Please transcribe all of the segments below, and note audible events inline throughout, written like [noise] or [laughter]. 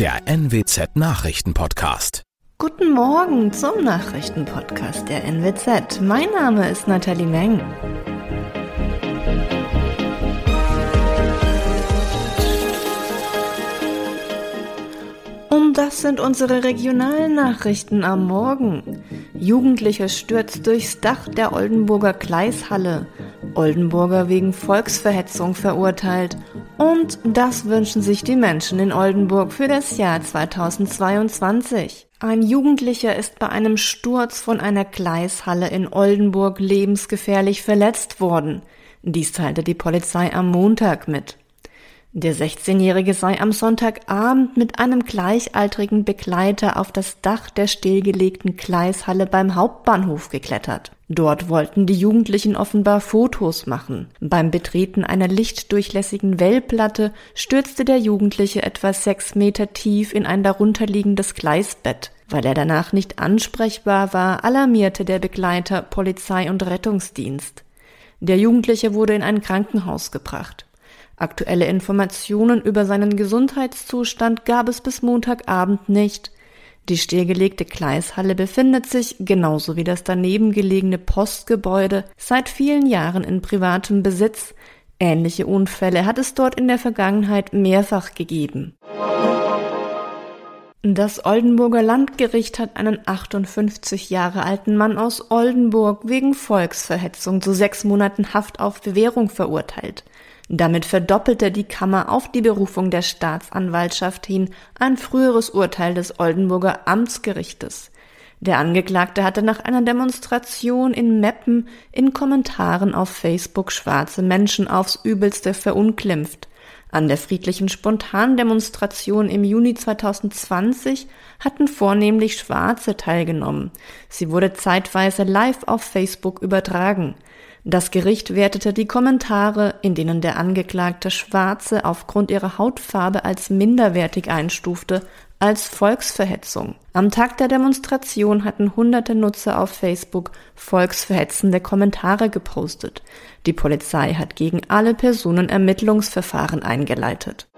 der NWZ Nachrichtenpodcast. Guten Morgen zum Nachrichtenpodcast der NWZ. Mein Name ist Nathalie Meng. Und das sind unsere regionalen Nachrichten am Morgen. Jugendlicher stürzt durchs Dach der Oldenburger Gleishalle. Oldenburger wegen Volksverhetzung verurteilt. Und das wünschen sich die Menschen in Oldenburg für das Jahr 2022. Ein Jugendlicher ist bei einem Sturz von einer Gleishalle in Oldenburg lebensgefährlich verletzt worden. Dies teilte die Polizei am Montag mit. Der 16-Jährige sei am Sonntagabend mit einem gleichaltrigen Begleiter auf das Dach der stillgelegten Gleishalle beim Hauptbahnhof geklettert. Dort wollten die Jugendlichen offenbar Fotos machen. Beim Betreten einer lichtdurchlässigen Wellplatte stürzte der Jugendliche etwa sechs Meter tief in ein darunterliegendes Gleisbett. Weil er danach nicht ansprechbar war, alarmierte der Begleiter Polizei und Rettungsdienst. Der Jugendliche wurde in ein Krankenhaus gebracht. Aktuelle Informationen über seinen Gesundheitszustand gab es bis Montagabend nicht. Die stillgelegte Gleishalle befindet sich, genauso wie das daneben gelegene Postgebäude, seit vielen Jahren in privatem Besitz. Ähnliche Unfälle hat es dort in der Vergangenheit mehrfach gegeben. Das Oldenburger Landgericht hat einen 58 Jahre alten Mann aus Oldenburg wegen Volksverhetzung zu sechs Monaten Haft auf Bewährung verurteilt. Damit verdoppelte die Kammer auf die Berufung der Staatsanwaltschaft hin ein früheres Urteil des Oldenburger Amtsgerichtes. Der Angeklagte hatte nach einer Demonstration in Meppen in Kommentaren auf Facebook schwarze Menschen aufs übelste verunglimpft. An der friedlichen Spontandemonstration im Juni 2020 hatten vornehmlich Schwarze teilgenommen. Sie wurde zeitweise live auf Facebook übertragen. Das Gericht wertete die Kommentare, in denen der Angeklagte Schwarze aufgrund ihrer Hautfarbe als minderwertig einstufte, als Volksverhetzung. Am Tag der Demonstration hatten hunderte Nutzer auf Facebook volksverhetzende Kommentare gepostet. Die Polizei hat gegen alle Personen Ermittlungsverfahren eingeleitet.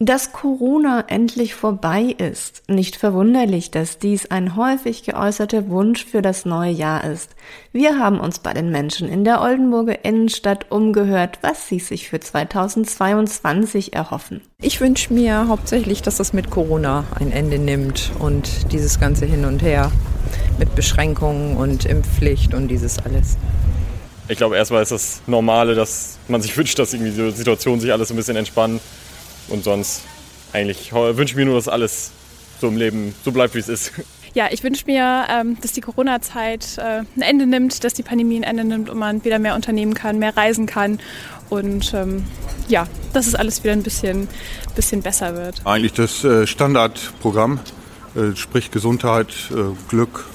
Dass Corona endlich vorbei ist, nicht verwunderlich, dass dies ein häufig geäußerter Wunsch für das neue Jahr ist. Wir haben uns bei den Menschen in der Oldenburger Innenstadt umgehört, was sie sich für 2022 erhoffen. Ich wünsche mir hauptsächlich, dass das mit Corona ein Ende nimmt und dieses ganze Hin und Her mit Beschränkungen und Impfpflicht und dieses alles. Ich glaube, erstmal ist das Normale, dass man sich wünscht, dass irgendwie die Situation sich alles ein bisschen entspannt und sonst eigentlich wünsche ich mir nur, dass alles so im Leben so bleibt, wie es ist. [laughs] Ja, ich wünsche mir, ähm, dass die Corona-Zeit äh, ein Ende nimmt, dass die Pandemie ein Ende nimmt und man wieder mehr unternehmen kann, mehr reisen kann und ähm, ja, dass es alles wieder ein bisschen, bisschen besser wird. Eigentlich das äh, Standardprogramm, äh, sprich Gesundheit, Glück,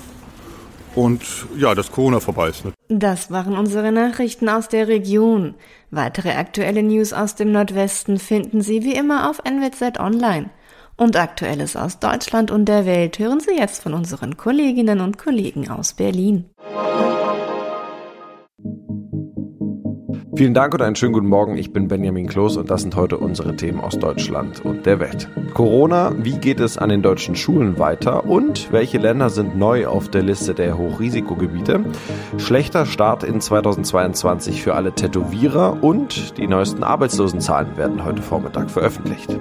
und ja, dass Corona vorbei ist. Das waren unsere Nachrichten aus der Region. Weitere aktuelle News aus dem Nordwesten finden Sie wie immer auf NWZ Online. Und Aktuelles aus Deutschland und der Welt hören Sie jetzt von unseren Kolleginnen und Kollegen aus Berlin. Vielen Dank und einen schönen guten Morgen. Ich bin Benjamin Kloß und das sind heute unsere Themen aus Deutschland und der Welt. Corona, wie geht es an den deutschen Schulen weiter und welche Länder sind neu auf der Liste der Hochrisikogebiete? Schlechter Start in 2022 für alle Tätowierer und die neuesten Arbeitslosenzahlen werden heute Vormittag veröffentlicht.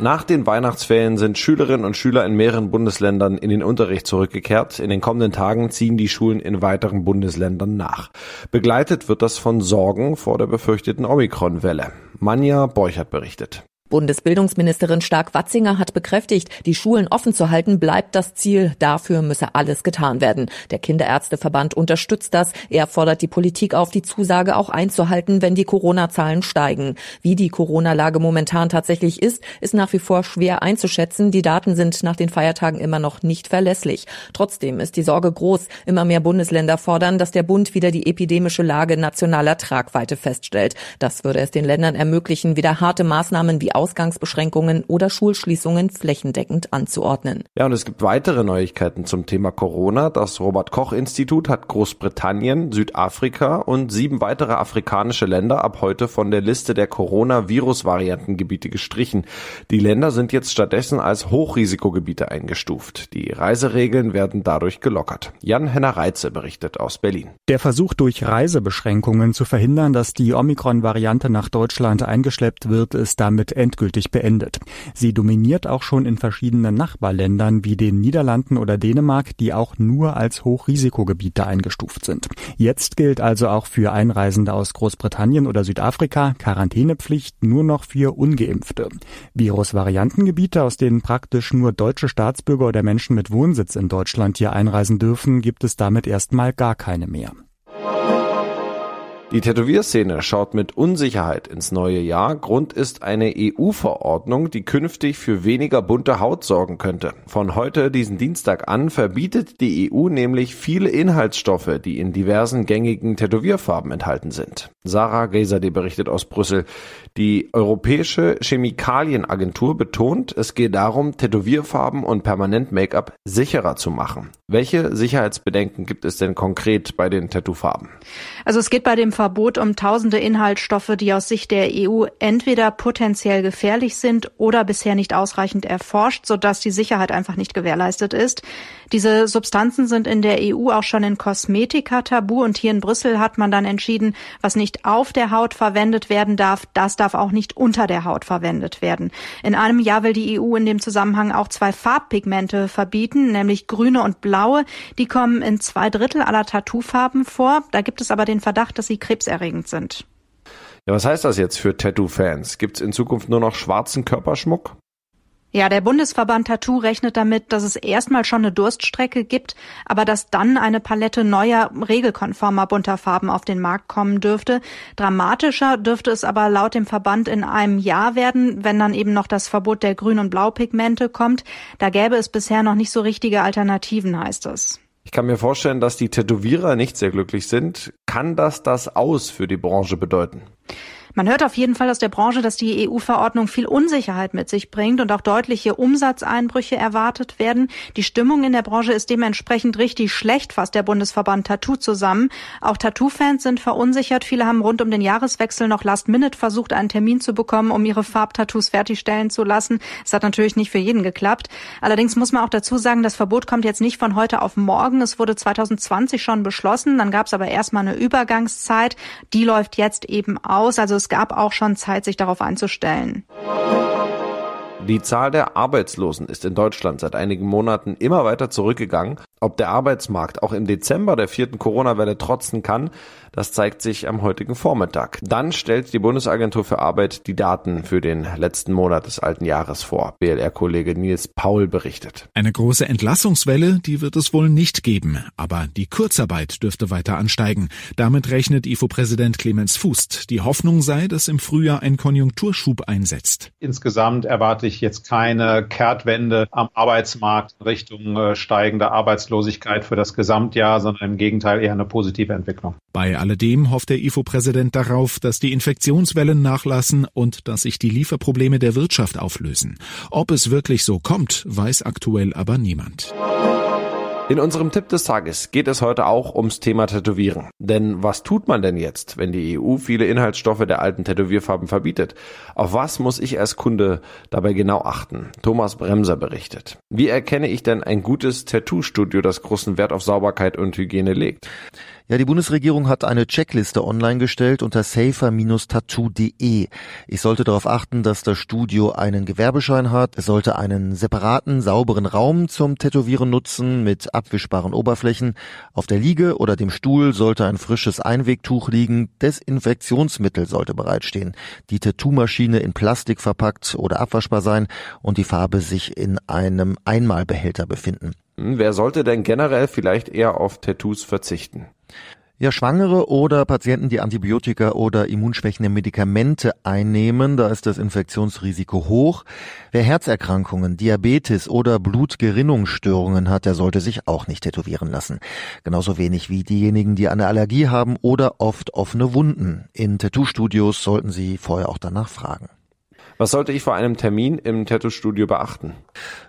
Nach den Weihnachtsferien sind Schülerinnen und Schüler in mehreren Bundesländern in den Unterricht zurückgekehrt. In den kommenden Tagen ziehen die Schulen in weiteren Bundesländern nach. Begleitet wird das von Sorgen vor der befürchteten Omikron-Welle. Manja Borchert berichtet. Bundesbildungsministerin Stark-Watzinger hat bekräftigt, die Schulen offen zu halten bleibt das Ziel. Dafür müsse alles getan werden. Der Kinderärzteverband unterstützt das. Er fordert die Politik auf, die Zusage auch einzuhalten, wenn die Corona-Zahlen steigen. Wie die Corona-Lage momentan tatsächlich ist, ist nach wie vor schwer einzuschätzen. Die Daten sind nach den Feiertagen immer noch nicht verlässlich. Trotzdem ist die Sorge groß. Immer mehr Bundesländer fordern, dass der Bund wieder die epidemische Lage nationaler Tragweite feststellt. Das würde es den Ländern ermöglichen, wieder harte Maßnahmen wie Ausgangsbeschränkungen oder Schulschließungen flächendeckend anzuordnen. Ja, und es gibt weitere Neuigkeiten zum Thema Corona. Das Robert Koch Institut hat Großbritannien, Südafrika und sieben weitere afrikanische Länder ab heute von der Liste der Corona-Virus-Variantengebiete gestrichen. Die Länder sind jetzt stattdessen als Hochrisikogebiete eingestuft. Die Reiseregeln werden dadurch gelockert. Jan-Henner Reitze berichtet aus Berlin. Der Versuch durch Reisebeschränkungen zu verhindern, dass die Omikron-Variante nach Deutschland eingeschleppt wird, ist damit endgültig beendet. Sie dominiert auch schon in verschiedenen Nachbarländern wie den Niederlanden oder Dänemark, die auch nur als Hochrisikogebiete eingestuft sind. Jetzt gilt also auch für Einreisende aus Großbritannien oder Südafrika Quarantänepflicht nur noch für ungeimpfte. Virusvariantengebiete, aus denen praktisch nur deutsche Staatsbürger oder Menschen mit Wohnsitz in Deutschland hier einreisen dürfen, gibt es damit erstmal gar keine mehr. Die Tätowierszene schaut mit Unsicherheit ins neue Jahr. Grund ist eine EU-Verordnung, die künftig für weniger bunte Haut sorgen könnte. Von heute, diesen Dienstag an, verbietet die EU nämlich viele Inhaltsstoffe, die in diversen gängigen Tätowierfarben enthalten sind. Sarah Geiserde berichtet aus Brüssel. Die Europäische Chemikalienagentur betont, es geht darum, Tätowierfarben und Permanent-Make-up sicherer zu machen. Welche Sicherheitsbedenken gibt es denn konkret bei den Tattoofarben? Also es geht bei dem Verbot um tausende Inhaltsstoffe, die aus Sicht der EU entweder potenziell gefährlich sind oder bisher nicht ausreichend erforscht, sodass die Sicherheit einfach nicht gewährleistet ist. Diese Substanzen sind in der EU auch schon in Kosmetika tabu und hier in Brüssel hat man dann entschieden, was nicht auf der Haut verwendet werden darf, das darf auch nicht unter der Haut verwendet werden. In einem Jahr will die EU in dem Zusammenhang auch zwei Farbpigmente verbieten, nämlich grüne und blaue. Die kommen in zwei Drittel aller Tattoofarben vor. Da gibt es aber den Verdacht, dass sie krebserregend sind. Ja, was heißt das jetzt für Tattoo-Fans? Gibt es in Zukunft nur noch schwarzen Körperschmuck? Ja, der Bundesverband Tattoo rechnet damit, dass es erstmal schon eine Durststrecke gibt, aber dass dann eine Palette neuer, regelkonformer bunter Farben auf den Markt kommen dürfte. Dramatischer dürfte es aber laut dem Verband in einem Jahr werden, wenn dann eben noch das Verbot der Grün- und Blaupigmente kommt. Da gäbe es bisher noch nicht so richtige Alternativen, heißt es. Ich kann mir vorstellen, dass die Tätowierer nicht sehr glücklich sind. Kann das das Aus für die Branche bedeuten? Man hört auf jeden Fall aus der Branche, dass die EU-Verordnung viel Unsicherheit mit sich bringt und auch deutliche Umsatzeinbrüche erwartet werden. Die Stimmung in der Branche ist dementsprechend richtig schlecht, fasst der Bundesverband Tattoo zusammen. Auch Tattoo-Fans sind verunsichert. Viele haben rund um den Jahreswechsel noch Last Minute versucht, einen Termin zu bekommen, um ihre Farbtattoos fertigstellen zu lassen. Es hat natürlich nicht für jeden geklappt. Allerdings muss man auch dazu sagen, das Verbot kommt jetzt nicht von heute auf morgen. Es wurde 2020 schon beschlossen. Dann gab es aber erstmal eine Übergangszeit. Die läuft jetzt eben aus. Also es gab auch schon Zeit, sich darauf einzustellen. Die Zahl der Arbeitslosen ist in Deutschland seit einigen Monaten immer weiter zurückgegangen. Ob der Arbeitsmarkt auch im Dezember der vierten Corona-Welle trotzen kann, das zeigt sich am heutigen Vormittag. Dann stellt die Bundesagentur für Arbeit die Daten für den letzten Monat des alten Jahres vor. BLR-Kollege Nils Paul berichtet. Eine große Entlassungswelle, die wird es wohl nicht geben, aber die Kurzarbeit dürfte weiter ansteigen. Damit rechnet IFO-Präsident Clemens Fußt. Die Hoffnung sei, dass im Frühjahr ein Konjunkturschub einsetzt. Insgesamt erwarte ich jetzt keine Kehrtwende am Arbeitsmarkt in Richtung äh, steigender Arbeitslosigkeit für das Gesamtjahr, sondern im Gegenteil eher eine positive Entwicklung. Bei alledem hofft der IFO-Präsident darauf, dass die Infektionswellen nachlassen und dass sich die Lieferprobleme der Wirtschaft auflösen. Ob es wirklich so kommt, weiß aktuell aber niemand. In unserem Tipp des Tages geht es heute auch ums Thema Tätowieren. Denn was tut man denn jetzt, wenn die EU viele Inhaltsstoffe der alten Tätowierfarben verbietet? Auf was muss ich als Kunde dabei genau achten? Thomas Bremser berichtet. Wie erkenne ich denn ein gutes Tattoo-Studio, das großen Wert auf Sauberkeit und Hygiene legt? Ja, die Bundesregierung hat eine Checkliste online gestellt unter safer-tattoo.de. Ich sollte darauf achten, dass das Studio einen Gewerbeschein hat. Es sollte einen separaten, sauberen Raum zum Tätowieren nutzen mit abwischbaren Oberflächen. Auf der Liege oder dem Stuhl sollte ein frisches Einwegtuch liegen. Desinfektionsmittel sollte bereitstehen. Die Tattoo-Maschine in Plastik verpackt oder abwaschbar sein und die Farbe sich in einem Einmalbehälter befinden. Wer sollte denn generell vielleicht eher auf Tattoos verzichten? Ja, Schwangere oder Patienten, die Antibiotika oder immunschwächende Medikamente einnehmen, da ist das Infektionsrisiko hoch. Wer Herzerkrankungen, Diabetes oder Blutgerinnungsstörungen hat, der sollte sich auch nicht tätowieren lassen. Genauso wenig wie diejenigen, die eine Allergie haben oder oft offene Wunden. In Tattoo-Studios sollten Sie vorher auch danach fragen. Was sollte ich vor einem Termin im Tattoo-Studio beachten?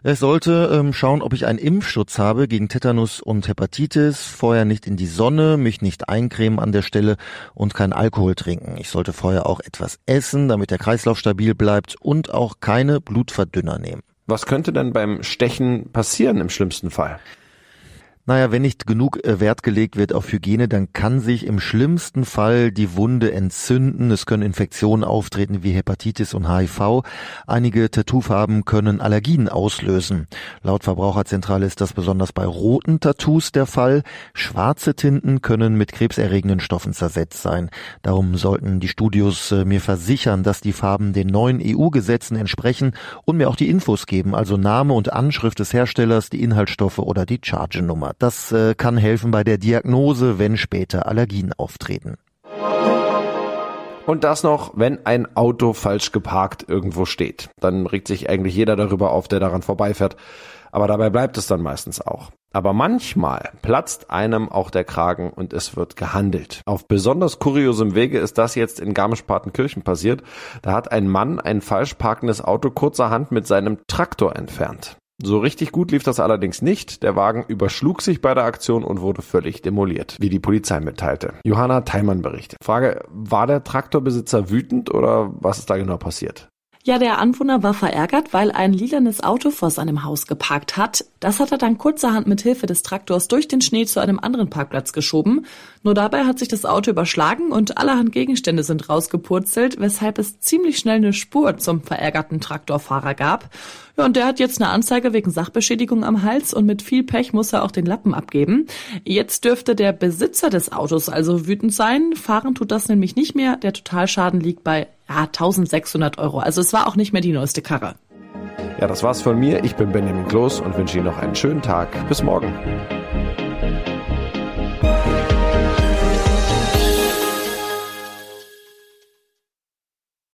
Ich sollte ähm, schauen, ob ich einen Impfschutz habe gegen Tetanus und Hepatitis, vorher nicht in die Sonne, mich nicht eincremen an der Stelle und kein Alkohol trinken. Ich sollte vorher auch etwas essen, damit der Kreislauf stabil bleibt und auch keine Blutverdünner nehmen. Was könnte denn beim Stechen passieren im schlimmsten Fall? Naja, wenn nicht genug äh, Wert gelegt wird auf Hygiene, dann kann sich im schlimmsten Fall die Wunde entzünden. Es können Infektionen auftreten wie Hepatitis und HIV. Einige Tattoofarben können Allergien auslösen. Laut Verbraucherzentrale ist das besonders bei roten Tattoos der Fall. Schwarze Tinten können mit krebserregenden Stoffen zersetzt sein. Darum sollten die Studios äh, mir versichern, dass die Farben den neuen EU-Gesetzen entsprechen und mir auch die Infos geben, also Name und Anschrift des Herstellers, die Inhaltsstoffe oder die Chargenummer. Das äh, kann helfen bei der Diagnose, wenn später Allergien auftreten. Und das noch, wenn ein Auto falsch geparkt irgendwo steht. Dann regt sich eigentlich jeder darüber auf, der daran vorbeifährt. Aber dabei bleibt es dann meistens auch. Aber manchmal platzt einem auch der Kragen und es wird gehandelt. Auf besonders kuriosem Wege ist das jetzt in Garmisch-Partenkirchen passiert. Da hat ein Mann ein falsch parkendes Auto kurzerhand mit seinem Traktor entfernt. So richtig gut lief das allerdings nicht. Der Wagen überschlug sich bei der Aktion und wurde völlig demoliert, wie die Polizei mitteilte. Johanna Theimann berichtet. Frage, war der Traktorbesitzer wütend oder was ist da genau passiert? Ja, der Anwohner war verärgert, weil ein lilanes Auto vor seinem Haus geparkt hat. Das hat er dann kurzerhand mit Hilfe des Traktors durch den Schnee zu einem anderen Parkplatz geschoben. Nur dabei hat sich das Auto überschlagen und allerhand Gegenstände sind rausgepurzelt, weshalb es ziemlich schnell eine Spur zum verärgerten Traktorfahrer gab. Ja, und der hat jetzt eine Anzeige wegen Sachbeschädigung am Hals und mit viel Pech muss er auch den Lappen abgeben. Jetzt dürfte der Besitzer des Autos also wütend sein. Fahren tut das nämlich nicht mehr. Der Totalschaden liegt bei ja, 1600 Euro. Also es war auch nicht mehr die neueste Karre. Ja, das war's von mir. Ich bin Benjamin Kloß und wünsche Ihnen noch einen schönen Tag. Bis morgen.